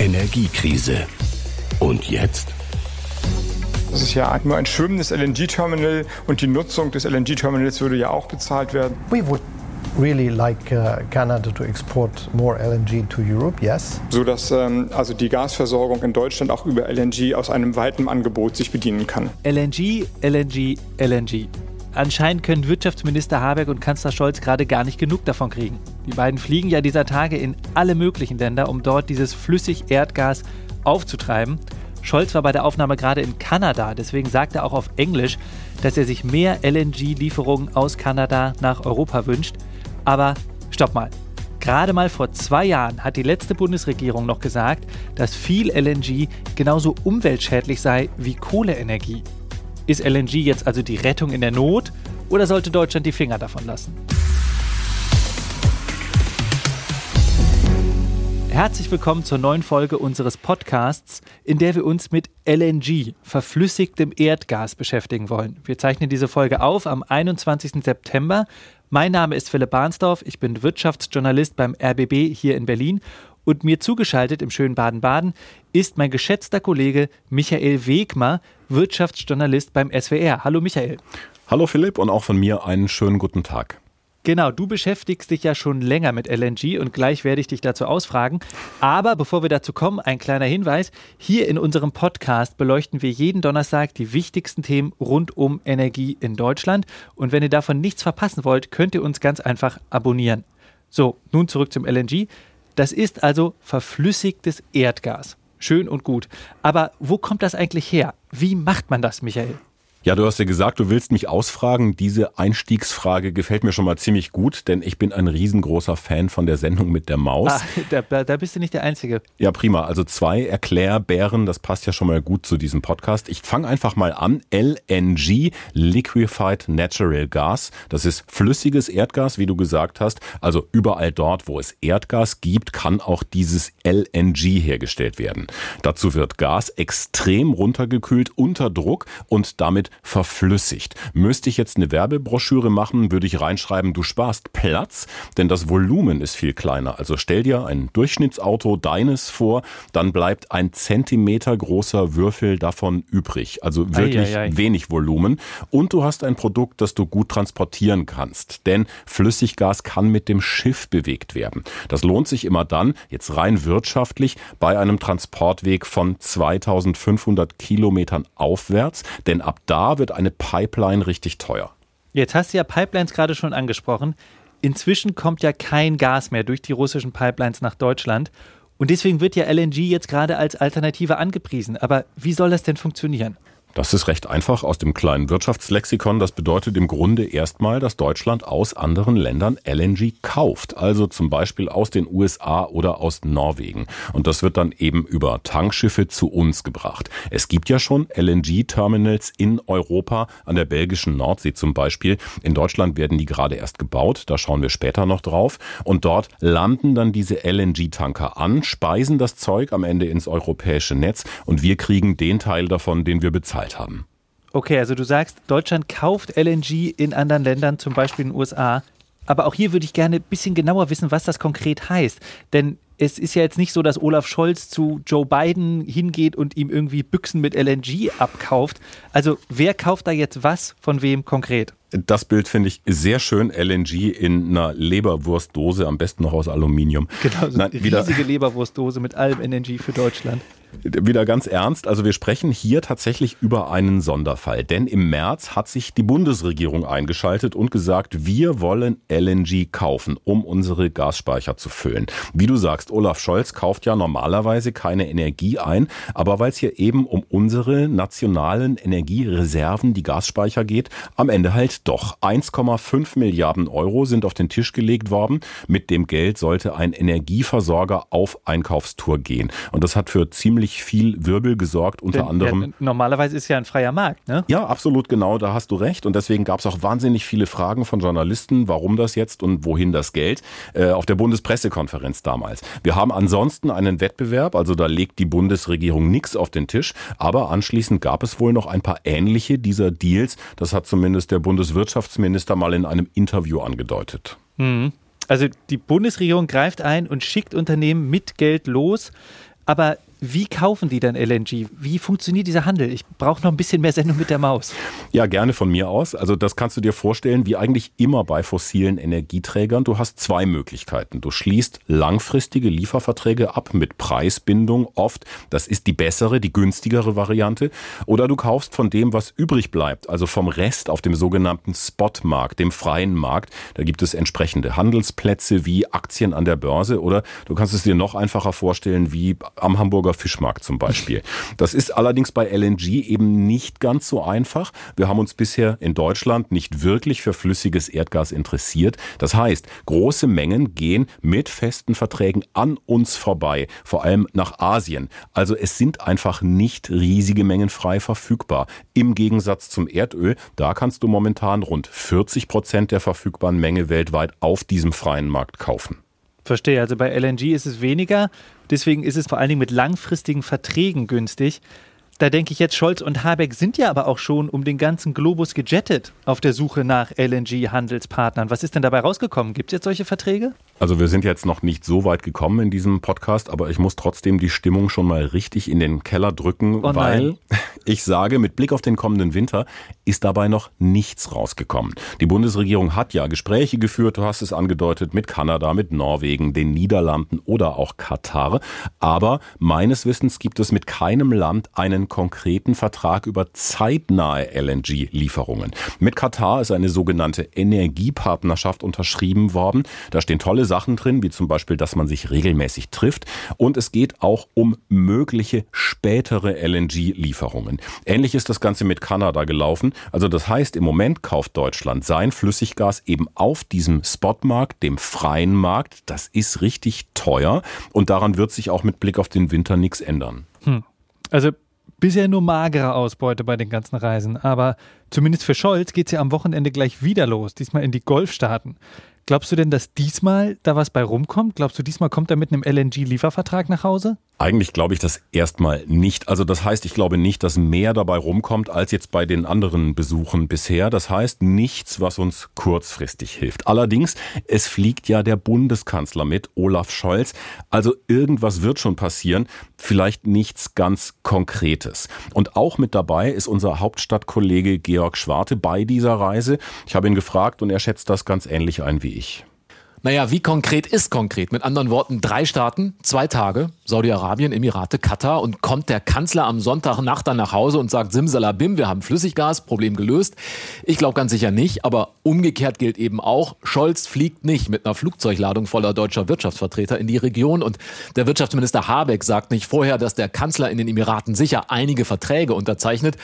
Energiekrise. Und jetzt? Das ist ja nur ein schwimmendes LNG-Terminal und die Nutzung des LNG-Terminals würde ja auch bezahlt werden. We would really like uh, Canada to export more LNG to Europe, yes. So dass ähm, also die Gasversorgung in Deutschland auch über LNG aus einem weiten Angebot sich bedienen kann. LNG, LNG, LNG. Anscheinend können Wirtschaftsminister Habeck und Kanzler Scholz gerade gar nicht genug davon kriegen. Die beiden fliegen ja dieser Tage in alle möglichen Länder, um dort dieses Flüssig-Erdgas aufzutreiben. Scholz war bei der Aufnahme gerade in Kanada, deswegen sagt er auch auf Englisch, dass er sich mehr LNG-Lieferungen aus Kanada nach Europa wünscht. Aber stopp mal. Gerade mal vor zwei Jahren hat die letzte Bundesregierung noch gesagt, dass viel LNG genauso umweltschädlich sei wie Kohleenergie. Ist LNG jetzt also die Rettung in der Not oder sollte Deutschland die Finger davon lassen? Herzlich willkommen zur neuen Folge unseres Podcasts, in der wir uns mit LNG, verflüssigtem Erdgas, beschäftigen wollen. Wir zeichnen diese Folge auf am 21. September. Mein Name ist Philipp Barnsdorf, ich bin Wirtschaftsjournalist beim RBB hier in Berlin und mir zugeschaltet im schönen Baden-Baden ist mein geschätzter Kollege Michael Wegmer, Wirtschaftsjournalist beim SWR. Hallo Michael. Hallo Philipp und auch von mir einen schönen guten Tag. Genau, du beschäftigst dich ja schon länger mit LNG und gleich werde ich dich dazu ausfragen. Aber bevor wir dazu kommen, ein kleiner Hinweis. Hier in unserem Podcast beleuchten wir jeden Donnerstag die wichtigsten Themen rund um Energie in Deutschland. Und wenn ihr davon nichts verpassen wollt, könnt ihr uns ganz einfach abonnieren. So, nun zurück zum LNG. Das ist also verflüssigtes Erdgas. Schön und gut. Aber wo kommt das eigentlich her? Wie macht man das, Michael? Ja, du hast ja gesagt, du willst mich ausfragen. Diese Einstiegsfrage gefällt mir schon mal ziemlich gut, denn ich bin ein riesengroßer Fan von der Sendung mit der Maus. Ah, da, da, bist du nicht der Einzige. Ja, prima. Also zwei Erklärbären, das passt ja schon mal gut zu diesem Podcast. Ich fange einfach mal an. LNG, Liquefied Natural Gas. Das ist flüssiges Erdgas, wie du gesagt hast. Also überall dort, wo es Erdgas gibt, kann auch dieses LNG hergestellt werden. Dazu wird Gas extrem runtergekühlt unter Druck und damit verflüssigt. Müsste ich jetzt eine Werbebroschüre machen, würde ich reinschreiben, du sparst Platz, denn das Volumen ist viel kleiner. Also stell dir ein Durchschnittsauto deines vor, dann bleibt ein Zentimeter großer Würfel davon übrig. Also wirklich ei, ei, ei. wenig Volumen. Und du hast ein Produkt, das du gut transportieren kannst. Denn Flüssiggas kann mit dem Schiff bewegt werden. Das lohnt sich immer dann, jetzt rein wirtschaftlich, bei einem Transportweg von 2500 Kilometern aufwärts. Denn ab da da wird eine Pipeline richtig teuer. Jetzt hast du ja Pipelines gerade schon angesprochen. Inzwischen kommt ja kein Gas mehr durch die russischen Pipelines nach Deutschland. Und deswegen wird ja LNG jetzt gerade als Alternative angepriesen. Aber wie soll das denn funktionieren? Das ist recht einfach aus dem kleinen Wirtschaftslexikon. Das bedeutet im Grunde erstmal, dass Deutschland aus anderen Ländern LNG kauft. Also zum Beispiel aus den USA oder aus Norwegen. Und das wird dann eben über Tankschiffe zu uns gebracht. Es gibt ja schon LNG-Terminals in Europa, an der belgischen Nordsee zum Beispiel. In Deutschland werden die gerade erst gebaut. Da schauen wir später noch drauf. Und dort landen dann diese LNG-Tanker an, speisen das Zeug am Ende ins europäische Netz und wir kriegen den Teil davon, den wir bezahlen bezahlt haben. Okay, also du sagst, Deutschland kauft LNG in anderen Ländern, zum Beispiel in den USA. Aber auch hier würde ich gerne ein bisschen genauer wissen, was das konkret heißt. Denn es ist ja jetzt nicht so, dass Olaf Scholz zu Joe Biden hingeht und ihm irgendwie Büchsen mit LNG abkauft. Also wer kauft da jetzt was von wem konkret? Das Bild finde ich sehr schön. LNG in einer Leberwurstdose, am besten noch aus Aluminium. Genau, so eine Nein, riesige Leberwurstdose mit allem LNG für Deutschland. Wieder ganz ernst, also wir sprechen hier tatsächlich über einen Sonderfall, denn im März hat sich die Bundesregierung eingeschaltet und gesagt, wir wollen LNG kaufen, um unsere Gasspeicher zu füllen. Wie du sagst, Olaf Scholz kauft ja normalerweise keine Energie ein, aber weil es hier eben um unsere nationalen Energiereserven, die Gasspeicher geht, am Ende halt doch. 1,5 Milliarden Euro sind auf den Tisch gelegt worden. Mit dem Geld sollte ein Energieversorger auf Einkaufstour gehen. Und das hat für ziemlich ziemlich viel Wirbel gesorgt, unter Denn, anderem. Ja, normalerweise ist ja ein freier Markt, ne? Ja, absolut genau, da hast du recht. Und deswegen gab es auch wahnsinnig viele Fragen von Journalisten, warum das jetzt und wohin das Geld, äh, auf der Bundespressekonferenz damals. Wir haben ansonsten einen Wettbewerb, also da legt die Bundesregierung nichts auf den Tisch, aber anschließend gab es wohl noch ein paar ähnliche dieser Deals. Das hat zumindest der Bundeswirtschaftsminister mal in einem Interview angedeutet. Mhm. Also die Bundesregierung greift ein und schickt Unternehmen mit Geld los. Aber wie kaufen die dann LNG? Wie funktioniert dieser Handel? Ich brauche noch ein bisschen mehr Sendung mit der Maus. Ja, gerne von mir aus. Also das kannst du dir vorstellen, wie eigentlich immer bei fossilen Energieträgern. Du hast zwei Möglichkeiten. Du schließt langfristige Lieferverträge ab mit Preisbindung oft. Das ist die bessere, die günstigere Variante. Oder du kaufst von dem, was übrig bleibt, also vom Rest auf dem sogenannten Spotmarkt, dem freien Markt. Da gibt es entsprechende Handelsplätze wie Aktien an der Börse oder du kannst es dir noch einfacher vorstellen wie am Hamburger Hamburger Fischmarkt zum Beispiel. Das ist allerdings bei LNG eben nicht ganz so einfach. Wir haben uns bisher in Deutschland nicht wirklich für flüssiges Erdgas interessiert. Das heißt, große Mengen gehen mit festen Verträgen an uns vorbei, vor allem nach Asien. Also es sind einfach nicht riesige Mengen frei verfügbar. Im Gegensatz zum Erdöl, da kannst du momentan rund 40 Prozent der verfügbaren Menge weltweit auf diesem freien Markt kaufen. Verstehe, also bei LNG ist es weniger. Deswegen ist es vor allen Dingen mit langfristigen Verträgen günstig. Da denke ich jetzt, Scholz und Habeck sind ja aber auch schon um den ganzen Globus gejettet auf der Suche nach LNG-Handelspartnern. Was ist denn dabei rausgekommen? Gibt es jetzt solche Verträge? Also wir sind jetzt noch nicht so weit gekommen in diesem Podcast, aber ich muss trotzdem die Stimmung schon mal richtig in den Keller drücken, oh weil ich sage, mit Blick auf den kommenden Winter ist dabei noch nichts rausgekommen. Die Bundesregierung hat ja Gespräche geführt, du hast es angedeutet, mit Kanada, mit Norwegen, den Niederlanden oder auch Katar. Aber meines Wissens gibt es mit keinem Land einen konkreten Vertrag über zeitnahe LNG-Lieferungen. Mit Katar ist eine sogenannte Energiepartnerschaft unterschrieben worden. Da stehen tolle Sachen drin, wie zum Beispiel, dass man sich regelmäßig trifft. Und es geht auch um mögliche spätere LNG-Lieferungen. Ähnlich ist das Ganze mit Kanada gelaufen. Also das heißt, im Moment kauft Deutschland sein Flüssiggas eben auf diesem Spotmarkt, dem freien Markt. Das ist richtig teuer und daran wird sich auch mit Blick auf den Winter nichts ändern. Hm. Also Bisher nur magere Ausbeute bei den ganzen Reisen, aber zumindest für Scholz geht es ja am Wochenende gleich wieder los, diesmal in die Golfstaaten. Glaubst du denn, dass diesmal da was bei rumkommt? Glaubst du, diesmal kommt er mit einem LNG-Liefervertrag nach Hause? Eigentlich glaube ich das erstmal nicht. Also das heißt, ich glaube nicht, dass mehr dabei rumkommt als jetzt bei den anderen Besuchen bisher. Das heißt nichts, was uns kurzfristig hilft. Allerdings, es fliegt ja der Bundeskanzler mit, Olaf Scholz. Also irgendwas wird schon passieren. Vielleicht nichts ganz Konkretes. Und auch mit dabei ist unser Hauptstadtkollege Georg Schwarte bei dieser Reise. Ich habe ihn gefragt und er schätzt das ganz ähnlich ein wie ich ich. Naja, wie konkret ist konkret? Mit anderen Worten, drei Staaten, zwei Tage, Saudi-Arabien, Emirate, Katar und kommt der Kanzler am Sonntagnacht dann nach Hause und sagt, Simsalabim, wir haben Flüssiggas, Problem gelöst. Ich glaube ganz sicher nicht, aber umgekehrt gilt eben auch, Scholz fliegt nicht mit einer Flugzeugladung voller deutscher Wirtschaftsvertreter in die Region und der Wirtschaftsminister Habeck sagt nicht vorher, dass der Kanzler in den Emiraten sicher einige Verträge unterzeichnet,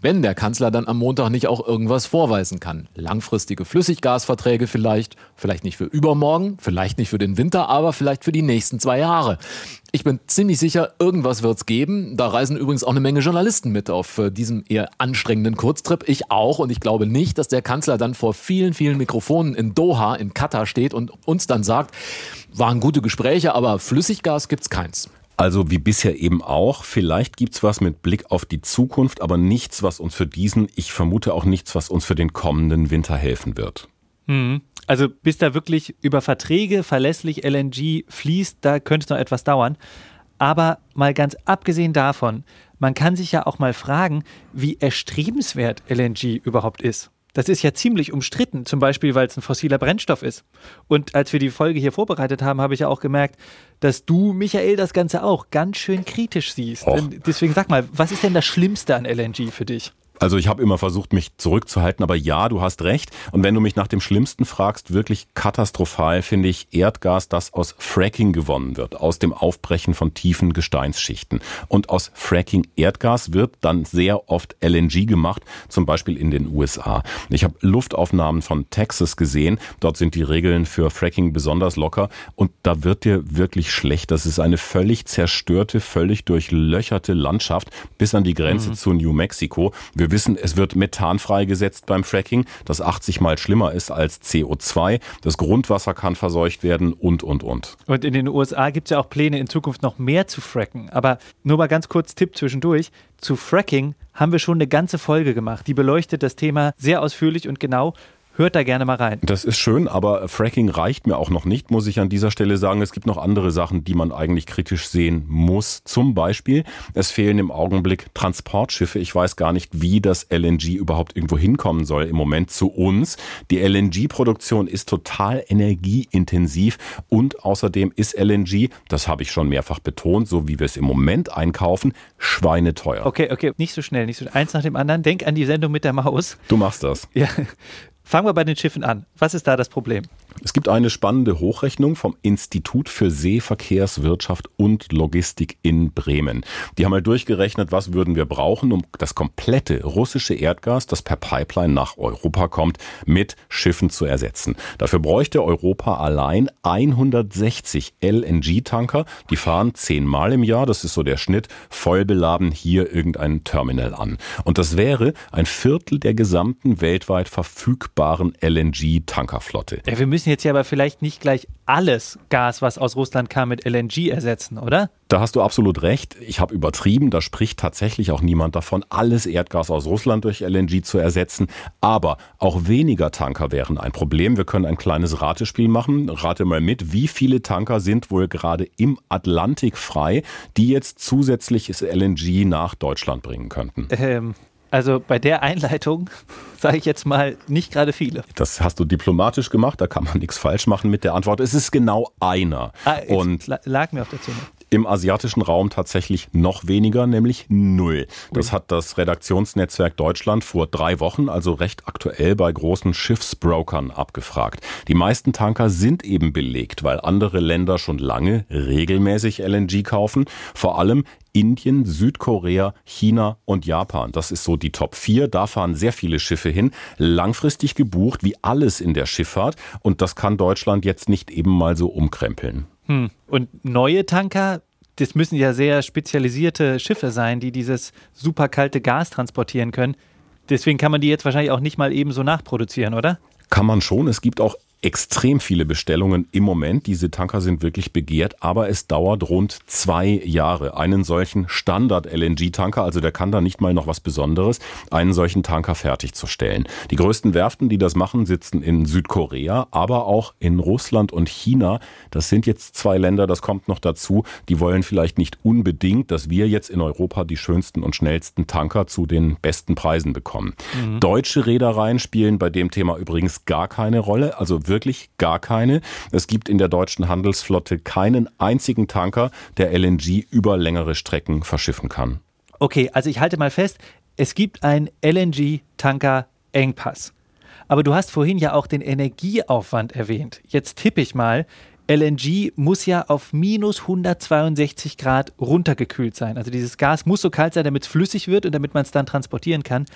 wenn der Kanzler dann am Montag nicht auch irgendwas vorweisen kann. Langfristige Flüssiggasverträge vielleicht, vielleicht nicht für übermorgen, vielleicht nicht für den Winter, aber vielleicht für die nächsten zwei Jahre. Ich bin ziemlich sicher, irgendwas wird es geben. Da reisen übrigens auch eine Menge Journalisten mit auf äh, diesem eher anstrengenden Kurztrip. Ich auch. Und ich glaube nicht, dass der Kanzler dann vor vielen, vielen Mikrofonen in Doha, in Katar steht und uns dann sagt, waren gute Gespräche, aber Flüssiggas gibt's keins. Also wie bisher eben auch, vielleicht gibt's was mit Blick auf die Zukunft, aber nichts, was uns für diesen, ich vermute auch nichts, was uns für den kommenden Winter helfen wird. Mhm. Also bis da wirklich über Verträge verlässlich LNG fließt, da könnte es noch etwas dauern. Aber mal ganz abgesehen davon, man kann sich ja auch mal fragen, wie erstrebenswert LNG überhaupt ist. Das ist ja ziemlich umstritten, zum Beispiel, weil es ein fossiler Brennstoff ist. Und als wir die Folge hier vorbereitet haben, habe ich ja auch gemerkt, dass du, Michael, das Ganze auch ganz schön kritisch siehst. Deswegen sag mal, was ist denn das Schlimmste an LNG für dich? Also ich habe immer versucht, mich zurückzuhalten, aber ja, du hast recht. Und wenn du mich nach dem Schlimmsten fragst, wirklich katastrophal finde ich Erdgas, das aus Fracking gewonnen wird, aus dem Aufbrechen von tiefen Gesteinsschichten. Und aus Fracking Erdgas wird dann sehr oft LNG gemacht, zum Beispiel in den USA. Ich habe Luftaufnahmen von Texas gesehen. Dort sind die Regeln für Fracking besonders locker. Und da wird dir wirklich schlecht. Das ist eine völlig zerstörte, völlig durchlöcherte Landschaft bis an die Grenze mhm. zu New Mexico. Wir wir wissen, es wird Methan freigesetzt beim Fracking, das 80 mal schlimmer ist als CO2. Das Grundwasser kann verseucht werden und, und, und. Und in den USA gibt es ja auch Pläne, in Zukunft noch mehr zu fracken. Aber nur mal ganz kurz Tipp zwischendurch. Zu Fracking haben wir schon eine ganze Folge gemacht. Die beleuchtet das Thema sehr ausführlich und genau. Hört da gerne mal rein. Das ist schön, aber Fracking reicht mir auch noch nicht, muss ich an dieser Stelle sagen. Es gibt noch andere Sachen, die man eigentlich kritisch sehen muss. Zum Beispiel, es fehlen im Augenblick Transportschiffe. Ich weiß gar nicht, wie das LNG überhaupt irgendwo hinkommen soll im Moment zu uns. Die LNG-Produktion ist total energieintensiv und außerdem ist LNG, das habe ich schon mehrfach betont, so wie wir es im Moment einkaufen, schweineteuer. Okay, okay, nicht so schnell, nicht so schnell. Eins nach dem anderen. Denk an die Sendung mit der Maus. Du machst das. Ja. Fangen wir bei den Schiffen an. Was ist da das Problem? Es gibt eine spannende Hochrechnung vom Institut für Seeverkehrswirtschaft und Logistik in Bremen. Die haben mal durchgerechnet, was würden wir brauchen, um das komplette russische Erdgas, das per Pipeline nach Europa kommt, mit Schiffen zu ersetzen. Dafür bräuchte Europa allein 160 LNG-Tanker. Die fahren zehnmal im Jahr, das ist so der Schnitt, voll beladen hier irgendein Terminal an. Und das wäre ein Viertel der gesamten weltweit verfügbaren LNG-Tankerflotte. Ja, wir müssen jetzt ja aber vielleicht nicht gleich alles Gas, was aus Russland kam, mit LNG ersetzen, oder? Da hast du absolut recht. Ich habe übertrieben. Da spricht tatsächlich auch niemand davon, alles Erdgas aus Russland durch LNG zu ersetzen. Aber auch weniger Tanker wären ein Problem. Wir können ein kleines Ratespiel machen. Rate mal mit, wie viele Tanker sind wohl gerade im Atlantik frei, die jetzt zusätzliches LNG nach Deutschland bringen könnten? Ähm, also bei der Einleitung sage ich jetzt mal nicht gerade viele. Das hast du diplomatisch gemacht, da kann man nichts falsch machen mit der Antwort. Es ist genau einer. Ah, und lag mir auf der Zunge. Im asiatischen Raum tatsächlich noch weniger, nämlich null. Das hat das Redaktionsnetzwerk Deutschland vor drei Wochen, also recht aktuell, bei großen Schiffsbrokern abgefragt. Die meisten Tanker sind eben belegt, weil andere Länder schon lange regelmäßig LNG kaufen. Vor allem Indien, Südkorea, China und Japan. Das ist so die Top 4. Da fahren sehr viele Schiffe hin. Langfristig gebucht, wie alles in der Schifffahrt. Und das kann Deutschland jetzt nicht eben mal so umkrempeln. Hm. Und neue Tanker, das müssen ja sehr spezialisierte Schiffe sein, die dieses super kalte Gas transportieren können. Deswegen kann man die jetzt wahrscheinlich auch nicht mal ebenso nachproduzieren, oder? Kann man schon. Es gibt auch extrem viele Bestellungen im Moment. Diese Tanker sind wirklich begehrt, aber es dauert rund zwei Jahre, einen solchen Standard-LNG-Tanker, also der kann da nicht mal noch was Besonderes, einen solchen Tanker fertigzustellen. Die größten Werften, die das machen, sitzen in Südkorea, aber auch in Russland und China. Das sind jetzt zwei Länder, das kommt noch dazu. Die wollen vielleicht nicht unbedingt, dass wir jetzt in Europa die schönsten und schnellsten Tanker zu den besten Preisen bekommen. Mhm. Deutsche Reedereien spielen bei dem Thema übrigens gar keine Rolle. Also wirklich gar keine. Es gibt in der deutschen Handelsflotte keinen einzigen Tanker, der LNG über längere Strecken verschiffen kann. Okay, also ich halte mal fest, es gibt einen LNG-Tanker-Engpass. Aber du hast vorhin ja auch den Energieaufwand erwähnt. Jetzt tippe ich mal, LNG muss ja auf minus 162 Grad runtergekühlt sein. Also dieses Gas muss so kalt sein, damit es flüssig wird und damit man es dann transportieren kann.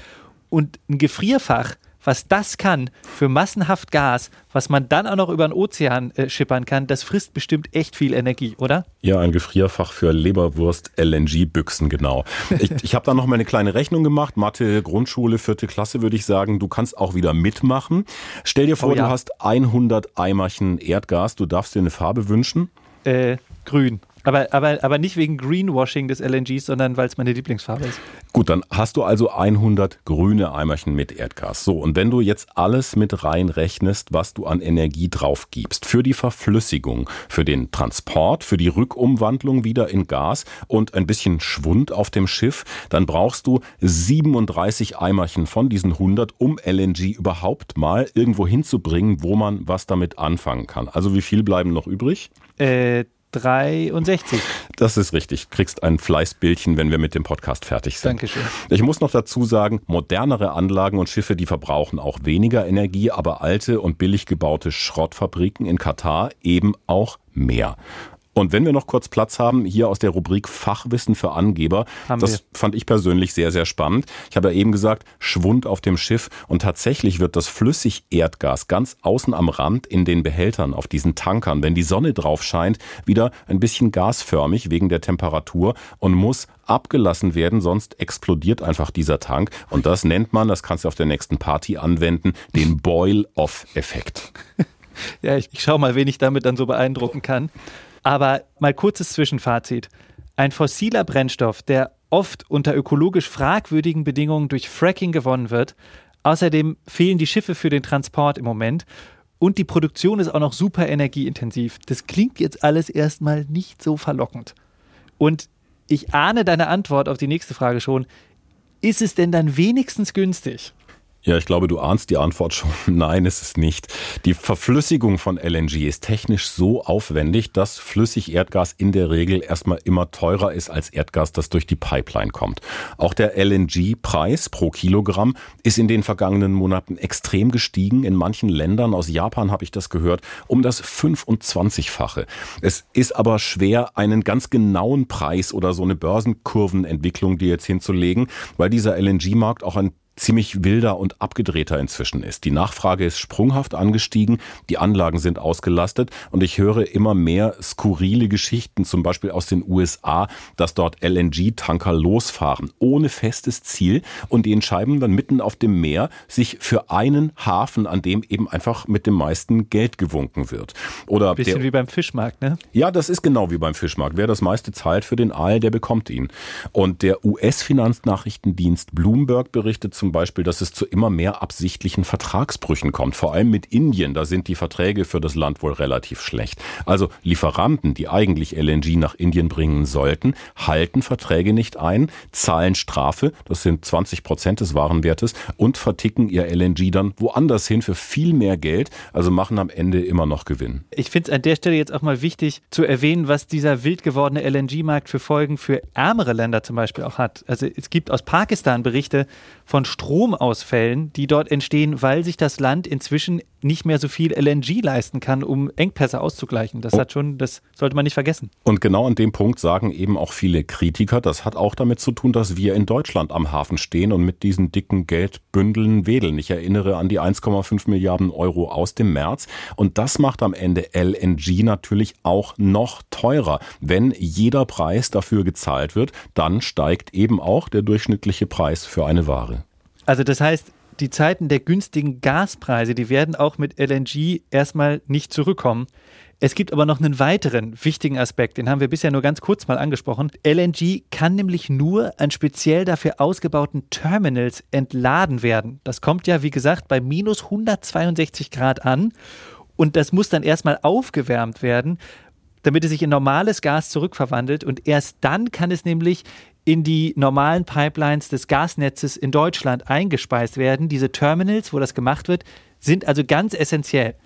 Und ein Gefrierfach was das kann für massenhaft Gas, was man dann auch noch über den Ozean äh, schippern kann, das frisst bestimmt echt viel Energie, oder? Ja, ein Gefrierfach für Leberwurst-LNG-Büchsen, genau. Ich, ich habe da noch mal eine kleine Rechnung gemacht. Mathe, Grundschule, vierte Klasse, würde ich sagen. Du kannst auch wieder mitmachen. Stell dir vor, oh, ja. du hast 100 Eimerchen Erdgas. Du darfst dir eine Farbe wünschen. Äh, grün. Aber, aber, aber nicht wegen Greenwashing des LNGs, sondern weil es meine Lieblingsfarbe ist. Gut, dann hast du also 100 grüne Eimerchen mit Erdgas. So, und wenn du jetzt alles mit reinrechnest, was du an Energie drauf gibst, für die Verflüssigung, für den Transport, für die Rückumwandlung wieder in Gas und ein bisschen Schwund auf dem Schiff, dann brauchst du 37 Eimerchen von diesen 100, um LNG überhaupt mal irgendwo hinzubringen, wo man was damit anfangen kann. Also wie viel bleiben noch übrig? Äh, 63. Das ist richtig. Kriegst ein Fleißbildchen, wenn wir mit dem Podcast fertig sind. Dankeschön. Ich muss noch dazu sagen, modernere Anlagen und Schiffe, die verbrauchen auch weniger Energie, aber alte und billig gebaute Schrottfabriken in Katar eben auch mehr. Und wenn wir noch kurz Platz haben, hier aus der Rubrik Fachwissen für Angeber, haben das wir. fand ich persönlich sehr, sehr spannend. Ich habe ja eben gesagt, Schwund auf dem Schiff und tatsächlich wird das Flüssigerdgas ganz außen am Rand in den Behältern auf diesen Tankern, wenn die Sonne drauf scheint, wieder ein bisschen gasförmig wegen der Temperatur und muss abgelassen werden, sonst explodiert einfach dieser Tank. Und das nennt man, das kannst du auf der nächsten Party anwenden, den Boil-Off-Effekt. Ja, ich, ich schau mal, wen ich damit dann so beeindrucken kann. Aber mal kurzes Zwischenfazit. Ein fossiler Brennstoff, der oft unter ökologisch fragwürdigen Bedingungen durch Fracking gewonnen wird, Außerdem fehlen die Schiffe für den Transport im Moment. Und die Produktion ist auch noch super energieintensiv. Das klingt jetzt alles erstmal nicht so verlockend. Und ich ahne deine Antwort auf die nächste Frage schon. Ist es denn dann wenigstens günstig? Ja, ich glaube, du ahnst die Antwort schon. Nein, ist es nicht. Die Verflüssigung von LNG ist technisch so aufwendig, dass Flüssigerdgas in der Regel erstmal immer teurer ist als Erdgas, das durch die Pipeline kommt. Auch der LNG-Preis pro Kilogramm ist in den vergangenen Monaten extrem gestiegen. In manchen Ländern, aus Japan habe ich das gehört, um das 25-fache. Es ist aber schwer, einen ganz genauen Preis oder so eine Börsenkurvenentwicklung dir jetzt hinzulegen, weil dieser LNG-Markt auch ein ziemlich wilder und abgedrehter inzwischen ist. Die Nachfrage ist sprunghaft angestiegen, die Anlagen sind ausgelastet und ich höre immer mehr skurrile Geschichten, zum Beispiel aus den USA, dass dort LNG-Tanker losfahren, ohne festes Ziel und die entscheiden dann mitten auf dem Meer sich für einen Hafen, an dem eben einfach mit dem meisten Geld gewunken wird. Oder Bisschen der, wie beim Fischmarkt, ne? Ja, das ist genau wie beim Fischmarkt. Wer das meiste zahlt für den Aal, der bekommt ihn. Und der US-Finanznachrichtendienst Bloomberg berichtet zum zum Beispiel, dass es zu immer mehr absichtlichen Vertragsbrüchen kommt. Vor allem mit Indien, da sind die Verträge für das Land wohl relativ schlecht. Also Lieferanten, die eigentlich LNG nach Indien bringen sollten, halten Verträge nicht ein, zahlen Strafe, das sind 20 Prozent des Warenwertes, und verticken ihr LNG dann woanders hin für viel mehr Geld, also machen am Ende immer noch Gewinn. Ich finde es an der Stelle jetzt auch mal wichtig zu erwähnen, was dieser wild gewordene LNG-Markt für Folgen für ärmere Länder zum Beispiel auch hat. Also es gibt aus Pakistan Berichte von Stromausfällen, die dort entstehen, weil sich das Land inzwischen nicht mehr so viel LNG leisten kann, um Engpässe auszugleichen. Das oh. hat schon, das sollte man nicht vergessen. Und genau an dem Punkt sagen eben auch viele Kritiker, das hat auch damit zu tun, dass wir in Deutschland am Hafen stehen und mit diesen dicken Geldbündeln wedeln. Ich erinnere an die 1,5 Milliarden Euro aus dem März. Und das macht am Ende LNG natürlich auch noch teurer. Wenn jeder Preis dafür gezahlt wird, dann steigt eben auch der durchschnittliche Preis für eine Ware. Also das heißt, die Zeiten der günstigen Gaspreise, die werden auch mit LNG erstmal nicht zurückkommen. Es gibt aber noch einen weiteren wichtigen Aspekt, den haben wir bisher nur ganz kurz mal angesprochen. LNG kann nämlich nur an speziell dafür ausgebauten Terminals entladen werden. Das kommt ja, wie gesagt, bei minus 162 Grad an und das muss dann erstmal aufgewärmt werden, damit es sich in normales Gas zurückverwandelt und erst dann kann es nämlich in die normalen Pipelines des Gasnetzes in Deutschland eingespeist werden. Diese Terminals, wo das gemacht wird, sind also ganz essentiell.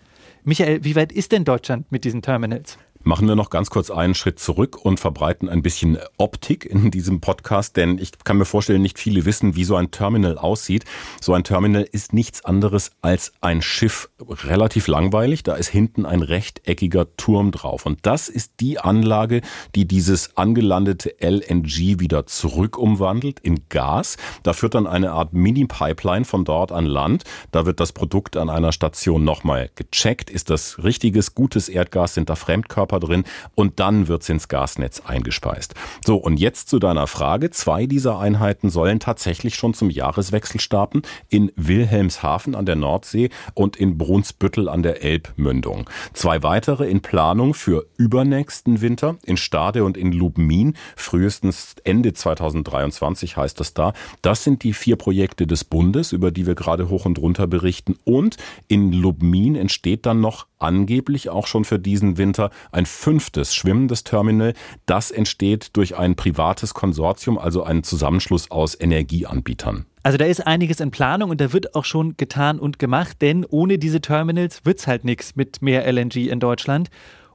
Michael, wie weit ist denn Deutschland mit diesen Terminals? Machen wir noch ganz kurz einen Schritt zurück und verbreiten ein bisschen Optik in diesem Podcast, denn ich kann mir vorstellen, nicht viele wissen, wie so ein Terminal aussieht. So ein Terminal ist nichts anderes als ein Schiff, relativ langweilig. Da ist hinten ein rechteckiger Turm drauf. Und das ist die Anlage, die dieses angelandete LNG wieder zurück umwandelt in Gas. Da führt dann eine Art Mini-Pipeline von dort an Land. Da wird das Produkt an einer Station nochmal gecheckt. Ist das richtiges, gutes Erdgas? Sind da Fremdkörper? Körper drin und dann wird's ins Gasnetz eingespeist. So, und jetzt zu deiner Frage. Zwei dieser Einheiten sollen tatsächlich schon zum Jahreswechsel starten in Wilhelmshaven an der Nordsee und in Brunsbüttel an der Elbmündung. Zwei weitere in Planung für übernächsten Winter in Stade und in Lubmin, frühestens Ende 2023 heißt das da. Das sind die vier Projekte des Bundes, über die wir gerade hoch und runter berichten. Und in Lubmin entsteht dann noch angeblich auch schon für diesen Winter ein fünftes schwimmendes Terminal. Das entsteht durch ein privates Konsortium, also einen Zusammenschluss aus Energieanbietern. Also da ist einiges in Planung und da wird auch schon getan und gemacht, denn ohne diese Terminals wird es halt nichts mit mehr LNG in Deutschland.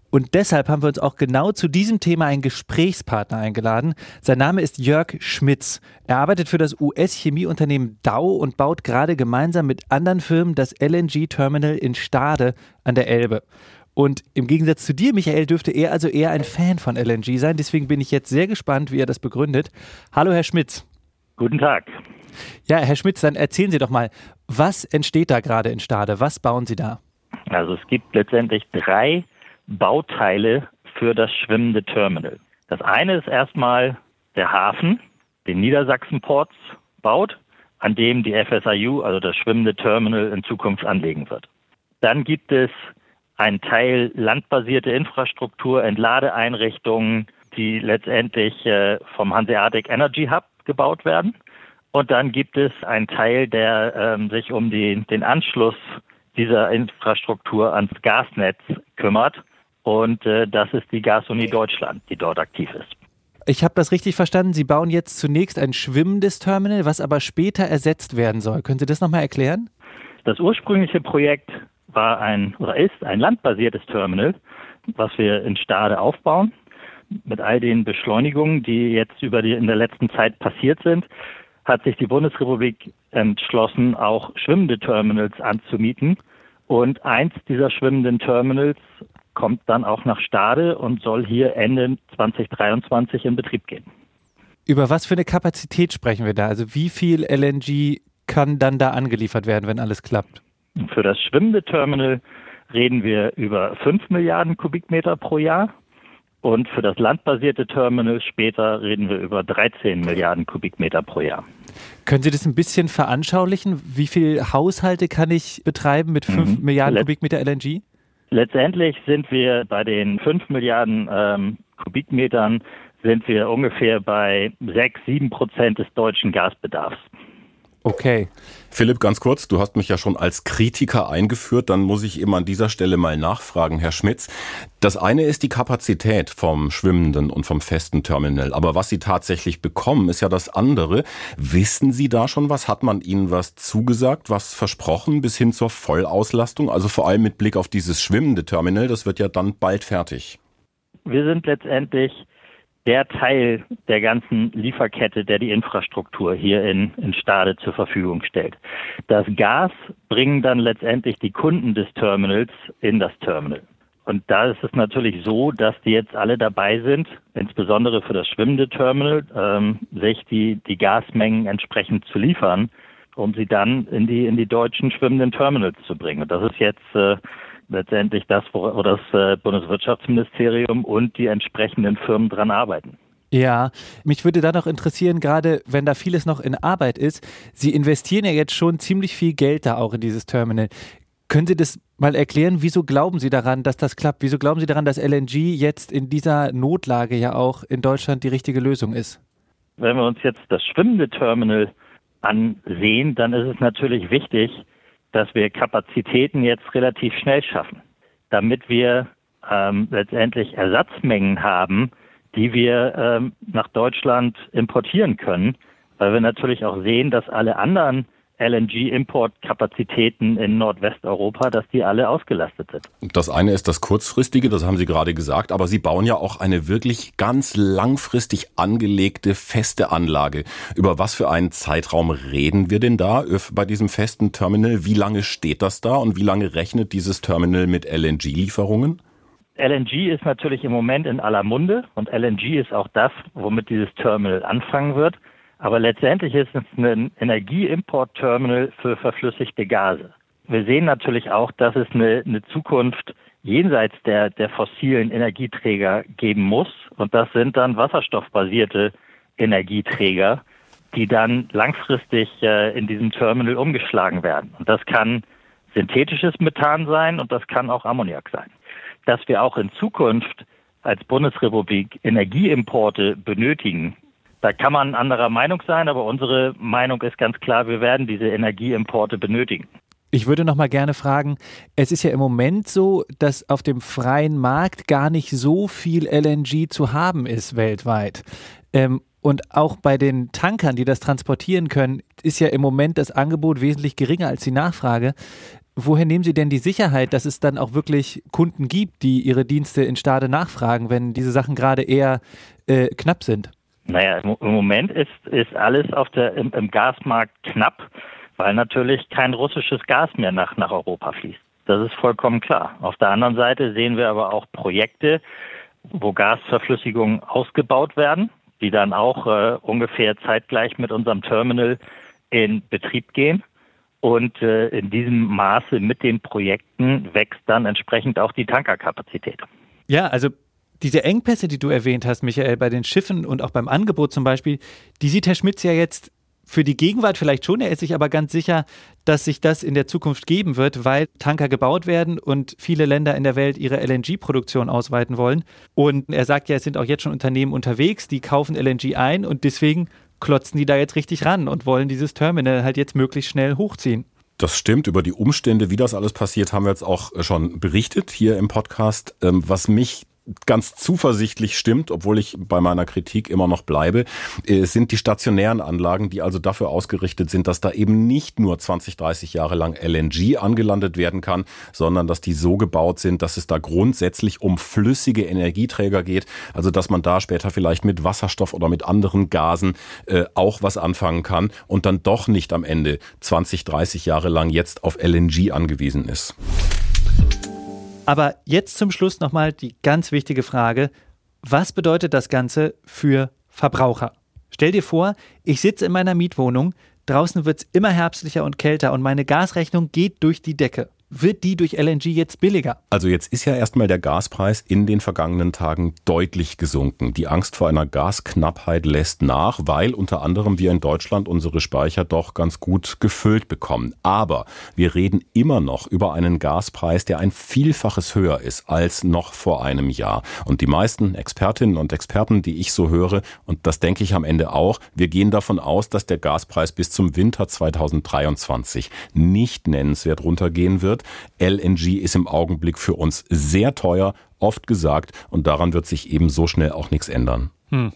Und deshalb haben wir uns auch genau zu diesem Thema einen Gesprächspartner eingeladen. Sein Name ist Jörg Schmitz. Er arbeitet für das US-Chemieunternehmen Dow und baut gerade gemeinsam mit anderen Firmen das LNG-Terminal in Stade an der Elbe. Und im Gegensatz zu dir, Michael, dürfte er also eher ein Fan von LNG sein. Deswegen bin ich jetzt sehr gespannt, wie er das begründet. Hallo, Herr Schmitz. Guten Tag. Ja, Herr Schmitz, dann erzählen Sie doch mal, was entsteht da gerade in Stade? Was bauen Sie da? Also es gibt letztendlich drei Bauteile für das schwimmende Terminal. Das eine ist erstmal der Hafen, den Niedersachsen Ports baut, an dem die FSIU, also das schwimmende Terminal, in Zukunft anlegen wird. Dann gibt es einen Teil landbasierte Infrastruktur, Entladeeinrichtungen, die letztendlich äh, vom Hanseatic Energy Hub gebaut werden. Und dann gibt es einen Teil, der ähm, sich um die, den Anschluss dieser Infrastruktur ans Gasnetz kümmert. Und äh, das ist die Gasuni Deutschland, die dort aktiv ist. Ich habe das richtig verstanden. Sie bauen jetzt zunächst ein schwimmendes Terminal, was aber später ersetzt werden soll. Können Sie das nochmal erklären? Das ursprüngliche Projekt war ein oder ist ein landbasiertes Terminal, was wir in Stade aufbauen. Mit all den Beschleunigungen, die jetzt über die in der letzten Zeit passiert sind, hat sich die Bundesrepublik entschlossen, auch schwimmende Terminals anzumieten. Und eins dieser schwimmenden Terminals kommt dann auch nach Stade und soll hier Ende 2023 in Betrieb gehen. Über was für eine Kapazität sprechen wir da? Also wie viel LNG kann dann da angeliefert werden, wenn alles klappt? Für das schwimmende Terminal reden wir über 5 Milliarden Kubikmeter pro Jahr. Und für das landbasierte Terminal später reden wir über 13 Milliarden Kubikmeter pro Jahr. Können Sie das ein bisschen veranschaulichen? Wie viele Haushalte kann ich betreiben mit 5 mhm. Milliarden Let Kubikmeter LNG? Letztendlich sind wir bei den 5 Milliarden ähm, Kubikmetern sind wir ungefähr bei 6, 7 Prozent des deutschen Gasbedarfs. Okay. Philipp, ganz kurz, du hast mich ja schon als Kritiker eingeführt, dann muss ich eben an dieser Stelle mal nachfragen, Herr Schmitz. Das eine ist die Kapazität vom schwimmenden und vom festen Terminal, aber was Sie tatsächlich bekommen, ist ja das andere. Wissen Sie da schon was? Hat man Ihnen was zugesagt, was versprochen bis hin zur Vollauslastung? Also vor allem mit Blick auf dieses schwimmende Terminal, das wird ja dann bald fertig. Wir sind letztendlich der Teil der ganzen Lieferkette, der die Infrastruktur hier in, in Stade zur Verfügung stellt. Das Gas bringen dann letztendlich die Kunden des Terminals in das Terminal. Und da ist es natürlich so, dass die jetzt alle dabei sind, insbesondere für das schwimmende Terminal, ähm, sich die, die Gasmengen entsprechend zu liefern, um sie dann in die, in die deutschen schwimmenden Terminals zu bringen. Und das ist jetzt äh, letztendlich das, wo das äh, Bundeswirtschaftsministerium und die entsprechenden Firmen dran arbeiten. Ja, mich würde da noch interessieren, gerade wenn da vieles noch in Arbeit ist, Sie investieren ja jetzt schon ziemlich viel Geld da auch in dieses Terminal. Können Sie das mal erklären? Wieso glauben Sie daran, dass das klappt? Wieso glauben Sie daran, dass LNG jetzt in dieser Notlage ja auch in Deutschland die richtige Lösung ist? Wenn wir uns jetzt das schwimmende Terminal ansehen, dann ist es natürlich wichtig, dass wir Kapazitäten jetzt relativ schnell schaffen, damit wir ähm, letztendlich Ersatzmengen haben, die wir ähm, nach Deutschland importieren können, weil wir natürlich auch sehen, dass alle anderen LNG-Importkapazitäten in Nordwesteuropa, dass die alle ausgelastet sind. Das eine ist das kurzfristige, das haben Sie gerade gesagt, aber Sie bauen ja auch eine wirklich ganz langfristig angelegte feste Anlage. Über was für einen Zeitraum reden wir denn da bei diesem festen Terminal? Wie lange steht das da und wie lange rechnet dieses Terminal mit LNG-Lieferungen? LNG ist natürlich im Moment in aller Munde und LNG ist auch das, womit dieses Terminal anfangen wird. Aber letztendlich ist es ein Energieimport-Terminal für verflüssigte Gase. Wir sehen natürlich auch, dass es eine, eine Zukunft jenseits der, der fossilen Energieträger geben muss. Und das sind dann wasserstoffbasierte Energieträger, die dann langfristig äh, in diesem Terminal umgeschlagen werden. Und das kann synthetisches Methan sein und das kann auch Ammoniak sein. Dass wir auch in Zukunft als Bundesrepublik Energieimporte benötigen, da kann man anderer Meinung sein, aber unsere Meinung ist ganz klar, wir werden diese Energieimporte benötigen. Ich würde noch mal gerne fragen, es ist ja im Moment so, dass auf dem freien Markt gar nicht so viel LNG zu haben ist weltweit. Ähm, und auch bei den Tankern, die das transportieren können, ist ja im Moment das Angebot wesentlich geringer als die Nachfrage. Woher nehmen Sie denn die Sicherheit, dass es dann auch wirklich Kunden gibt, die ihre Dienste in Stade nachfragen, wenn diese Sachen gerade eher äh, knapp sind? Naja, im Moment ist, ist alles auf der, im, im Gasmarkt knapp, weil natürlich kein russisches Gas mehr nach, nach Europa fließt. Das ist vollkommen klar. Auf der anderen Seite sehen wir aber auch Projekte, wo Gasverflüssigungen ausgebaut werden, die dann auch äh, ungefähr zeitgleich mit unserem Terminal in Betrieb gehen. Und äh, in diesem Maße mit den Projekten wächst dann entsprechend auch die Tankerkapazität. Ja, also diese Engpässe, die du erwähnt hast, Michael, bei den Schiffen und auch beim Angebot zum Beispiel, die sieht Herr Schmitz ja jetzt für die Gegenwart vielleicht schon. Er ist sich aber ganz sicher, dass sich das in der Zukunft geben wird, weil Tanker gebaut werden und viele Länder in der Welt ihre LNG-Produktion ausweiten wollen. Und er sagt ja, es sind auch jetzt schon Unternehmen unterwegs, die kaufen LNG ein und deswegen klotzen die da jetzt richtig ran und wollen dieses Terminal halt jetzt möglichst schnell hochziehen. Das stimmt. Über die Umstände, wie das alles passiert, haben wir jetzt auch schon berichtet hier im Podcast. Ähm, was mich ganz zuversichtlich stimmt, obwohl ich bei meiner Kritik immer noch bleibe, äh, sind die stationären Anlagen, die also dafür ausgerichtet sind, dass da eben nicht nur 20, 30 Jahre lang LNG angelandet werden kann, sondern dass die so gebaut sind, dass es da grundsätzlich um flüssige Energieträger geht, also dass man da später vielleicht mit Wasserstoff oder mit anderen Gasen äh, auch was anfangen kann und dann doch nicht am Ende 20, 30 Jahre lang jetzt auf LNG angewiesen ist. Aber jetzt zum Schluss nochmal die ganz wichtige Frage, was bedeutet das Ganze für Verbraucher? Stell dir vor, ich sitze in meiner Mietwohnung, draußen wird es immer herbstlicher und kälter und meine Gasrechnung geht durch die Decke wird die durch LNG jetzt billiger? Also jetzt ist ja erstmal der Gaspreis in den vergangenen Tagen deutlich gesunken. Die Angst vor einer Gasknappheit lässt nach, weil unter anderem wir in Deutschland unsere Speicher doch ganz gut gefüllt bekommen. Aber wir reden immer noch über einen Gaspreis, der ein Vielfaches höher ist als noch vor einem Jahr. Und die meisten Expertinnen und Experten, die ich so höre, und das denke ich am Ende auch, wir gehen davon aus, dass der Gaspreis bis zum Winter 2023 nicht nennenswert runtergehen wird wird. LNG ist im Augenblick für uns sehr teuer, oft gesagt, und daran wird sich eben so schnell auch nichts ändern. Hm.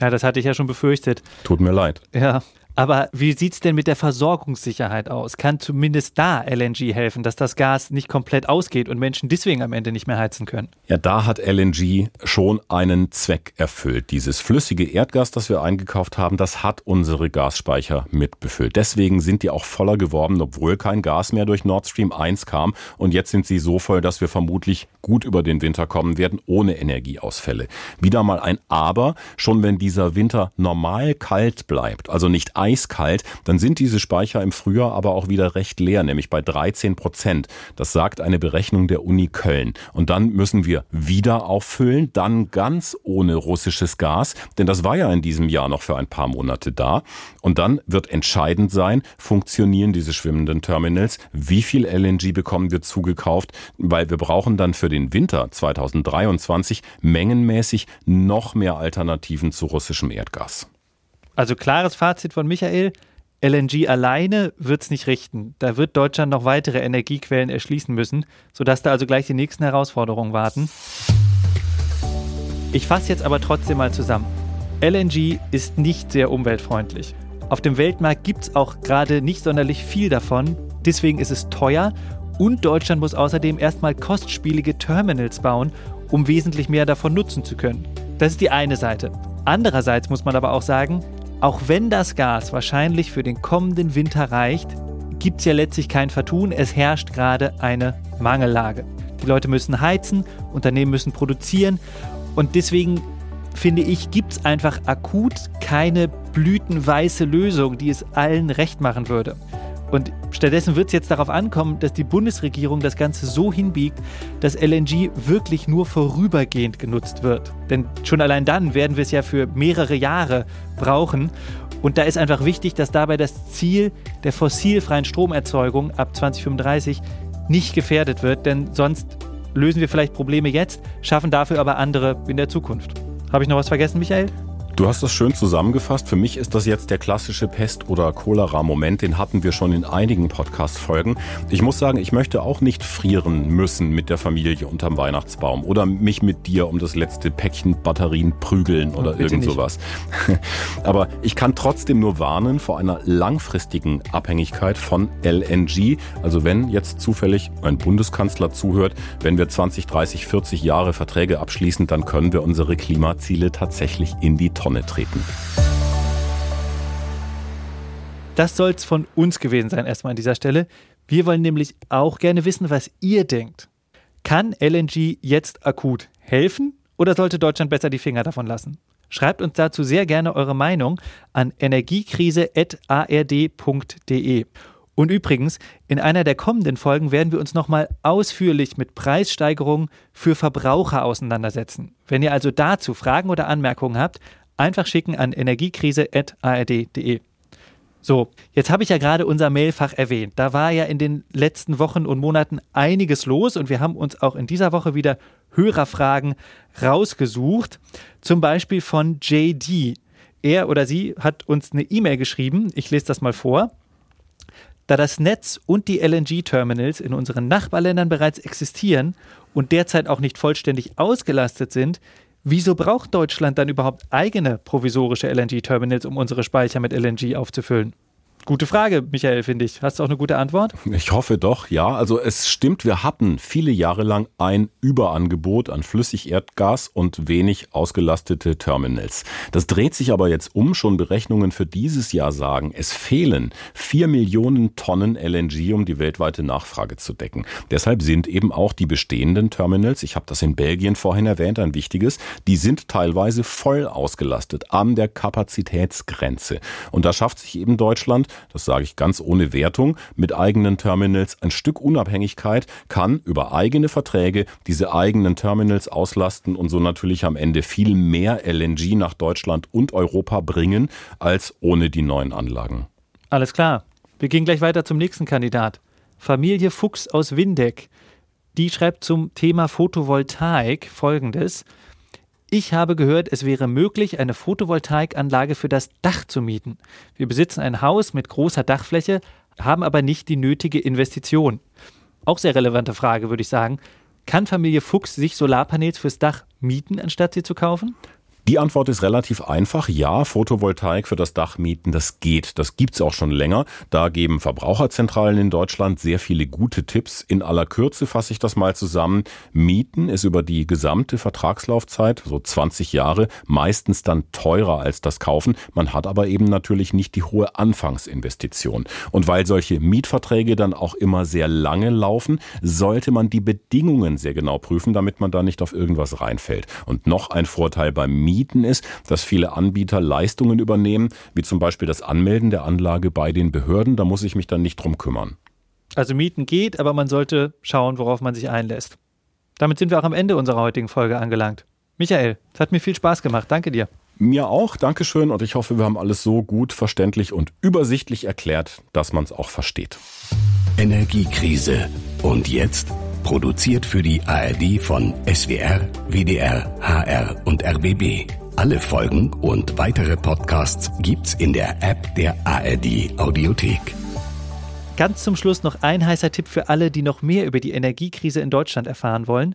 Ja, das hatte ich ja schon befürchtet. Tut mir leid. Ja. Aber wie sieht es denn mit der Versorgungssicherheit aus? Kann zumindest da LNG helfen, dass das Gas nicht komplett ausgeht und Menschen deswegen am Ende nicht mehr heizen können? Ja, da hat LNG schon einen Zweck erfüllt. Dieses flüssige Erdgas, das wir eingekauft haben, das hat unsere Gasspeicher mitbefüllt. Deswegen sind die auch voller geworden, obwohl kein Gas mehr durch Nord Stream 1 kam. Und jetzt sind sie so voll, dass wir vermutlich gut über den Winter kommen werden, ohne Energieausfälle. Wieder mal ein Aber, schon wenn dieser Winter normal kalt bleibt, also nicht eiskalt, dann sind diese Speicher im Frühjahr aber auch wieder recht leer, nämlich bei 13 Prozent. Das sagt eine Berechnung der Uni Köln. Und dann müssen wir wieder auffüllen, dann ganz ohne russisches Gas, denn das war ja in diesem Jahr noch für ein paar Monate da. Und dann wird entscheidend sein, funktionieren diese schwimmenden Terminals, wie viel LNG bekommen wir zugekauft, weil wir brauchen dann für den Winter 2023 mengenmäßig noch mehr Alternativen zu russischem Erdgas. Also klares Fazit von Michael. LNG alleine wird es nicht richten. Da wird Deutschland noch weitere Energiequellen erschließen müssen, sodass da also gleich die nächsten Herausforderungen warten. Ich fasse jetzt aber trotzdem mal zusammen. LNG ist nicht sehr umweltfreundlich. Auf dem Weltmarkt gibt es auch gerade nicht sonderlich viel davon. Deswegen ist es teuer und Deutschland muss außerdem erstmal kostspielige Terminals bauen, um wesentlich mehr davon nutzen zu können. Das ist die eine Seite. Andererseits muss man aber auch sagen, auch wenn das Gas wahrscheinlich für den kommenden Winter reicht, gibt es ja letztlich kein Vertun. Es herrscht gerade eine Mangellage. Die Leute müssen heizen, Unternehmen müssen produzieren und deswegen finde ich, gibt es einfach akut keine blütenweiße Lösung, die es allen recht machen würde. Und stattdessen wird es jetzt darauf ankommen, dass die Bundesregierung das Ganze so hinbiegt, dass LNG wirklich nur vorübergehend genutzt wird. Denn schon allein dann werden wir es ja für mehrere Jahre brauchen. Und da ist einfach wichtig, dass dabei das Ziel der fossilfreien Stromerzeugung ab 2035 nicht gefährdet wird, denn sonst lösen wir vielleicht Probleme jetzt, schaffen dafür aber andere in der Zukunft. Habe ich noch was vergessen, Michael? Du hast das schön zusammengefasst. Für mich ist das jetzt der klassische Pest- oder Cholera-Moment. Den hatten wir schon in einigen Podcast-Folgen. Ich muss sagen, ich möchte auch nicht frieren müssen mit der Familie unterm Weihnachtsbaum oder mich mit dir um das letzte Päckchen Batterien prügeln oder oh, irgend sowas. Aber ich kann trotzdem nur warnen vor einer langfristigen Abhängigkeit von LNG. Also wenn jetzt zufällig ein Bundeskanzler zuhört, wenn wir 20, 30, 40 Jahre Verträge abschließen, dann können wir unsere Klimaziele tatsächlich in die Tonne treten. Das soll es von uns gewesen sein, erstmal an dieser Stelle. Wir wollen nämlich auch gerne wissen, was ihr denkt. Kann LNG jetzt akut helfen oder sollte Deutschland besser die Finger davon lassen? Schreibt uns dazu sehr gerne eure Meinung an energiekrise.ard.de. Und übrigens, in einer der kommenden Folgen werden wir uns nochmal ausführlich mit Preissteigerungen für Verbraucher auseinandersetzen. Wenn ihr also dazu Fragen oder Anmerkungen habt, Einfach schicken an energiekrise.ard.de. So, jetzt habe ich ja gerade unser Mailfach erwähnt. Da war ja in den letzten Wochen und Monaten einiges los und wir haben uns auch in dieser Woche wieder Hörerfragen rausgesucht. Zum Beispiel von JD. Er oder sie hat uns eine E-Mail geschrieben. Ich lese das mal vor. Da das Netz und die LNG-Terminals in unseren Nachbarländern bereits existieren und derzeit auch nicht vollständig ausgelastet sind, wieso braucht Deutschland dann überhaupt eigene provisorische LNG-Terminals, um unsere Speicher mit LNG aufzufüllen? Gute Frage, Michael, finde ich. Hast du auch eine gute Antwort? Ich hoffe doch, ja. Also es stimmt, wir hatten viele Jahre lang ein Überangebot an Flüssigerdgas und wenig ausgelastete Terminals. Das dreht sich aber jetzt um. Schon Berechnungen für dieses Jahr sagen, es fehlen vier Millionen Tonnen LNG, um die weltweite Nachfrage zu decken. Deshalb sind eben auch die bestehenden Terminals, ich habe das in Belgien vorhin erwähnt, ein wichtiges, die sind teilweise voll ausgelastet an der Kapazitätsgrenze. Und da schafft sich eben Deutschland das sage ich ganz ohne Wertung, mit eigenen Terminals ein Stück Unabhängigkeit, kann über eigene Verträge diese eigenen Terminals auslasten und so natürlich am Ende viel mehr LNG nach Deutschland und Europa bringen als ohne die neuen Anlagen. Alles klar. Wir gehen gleich weiter zum nächsten Kandidat. Familie Fuchs aus Windeck. Die schreibt zum Thema Photovoltaik folgendes. Ich habe gehört, es wäre möglich, eine Photovoltaikanlage für das Dach zu mieten. Wir besitzen ein Haus mit großer Dachfläche, haben aber nicht die nötige Investition. Auch sehr relevante Frage, würde ich sagen. Kann Familie Fuchs sich Solarpanels fürs Dach mieten, anstatt sie zu kaufen? Die Antwort ist relativ einfach. Ja, Photovoltaik für das Dach mieten, das geht. Das gibt's auch schon länger. Da geben Verbraucherzentralen in Deutschland sehr viele gute Tipps. In aller Kürze fasse ich das mal zusammen. Mieten ist über die gesamte Vertragslaufzeit, so 20 Jahre, meistens dann teurer als das Kaufen. Man hat aber eben natürlich nicht die hohe Anfangsinvestition. Und weil solche Mietverträge dann auch immer sehr lange laufen, sollte man die Bedingungen sehr genau prüfen, damit man da nicht auf irgendwas reinfällt. Und noch ein Vorteil beim Mieten Mieten ist, dass viele Anbieter Leistungen übernehmen, wie zum Beispiel das Anmelden der Anlage bei den Behörden. Da muss ich mich dann nicht drum kümmern. Also Mieten geht, aber man sollte schauen, worauf man sich einlässt. Damit sind wir auch am Ende unserer heutigen Folge angelangt. Michael, es hat mir viel Spaß gemacht. Danke dir. Mir auch, Dankeschön und ich hoffe, wir haben alles so gut, verständlich und übersichtlich erklärt, dass man es auch versteht. Energiekrise. Und jetzt? Produziert für die ARD von SWR, WDR, HR und RBB. Alle Folgen und weitere Podcasts gibt's in der App der ARD Audiothek. Ganz zum Schluss noch ein heißer Tipp für alle, die noch mehr über die Energiekrise in Deutschland erfahren wollen.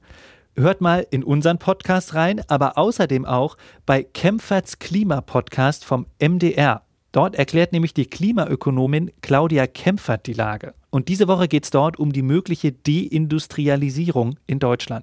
Hört mal in unseren Podcast rein, aber außerdem auch bei Kempferts Klimapodcast vom MDR. Dort erklärt nämlich die Klimaökonomin Claudia Kempfert die Lage. Und diese Woche geht es dort um die mögliche Deindustrialisierung in Deutschland.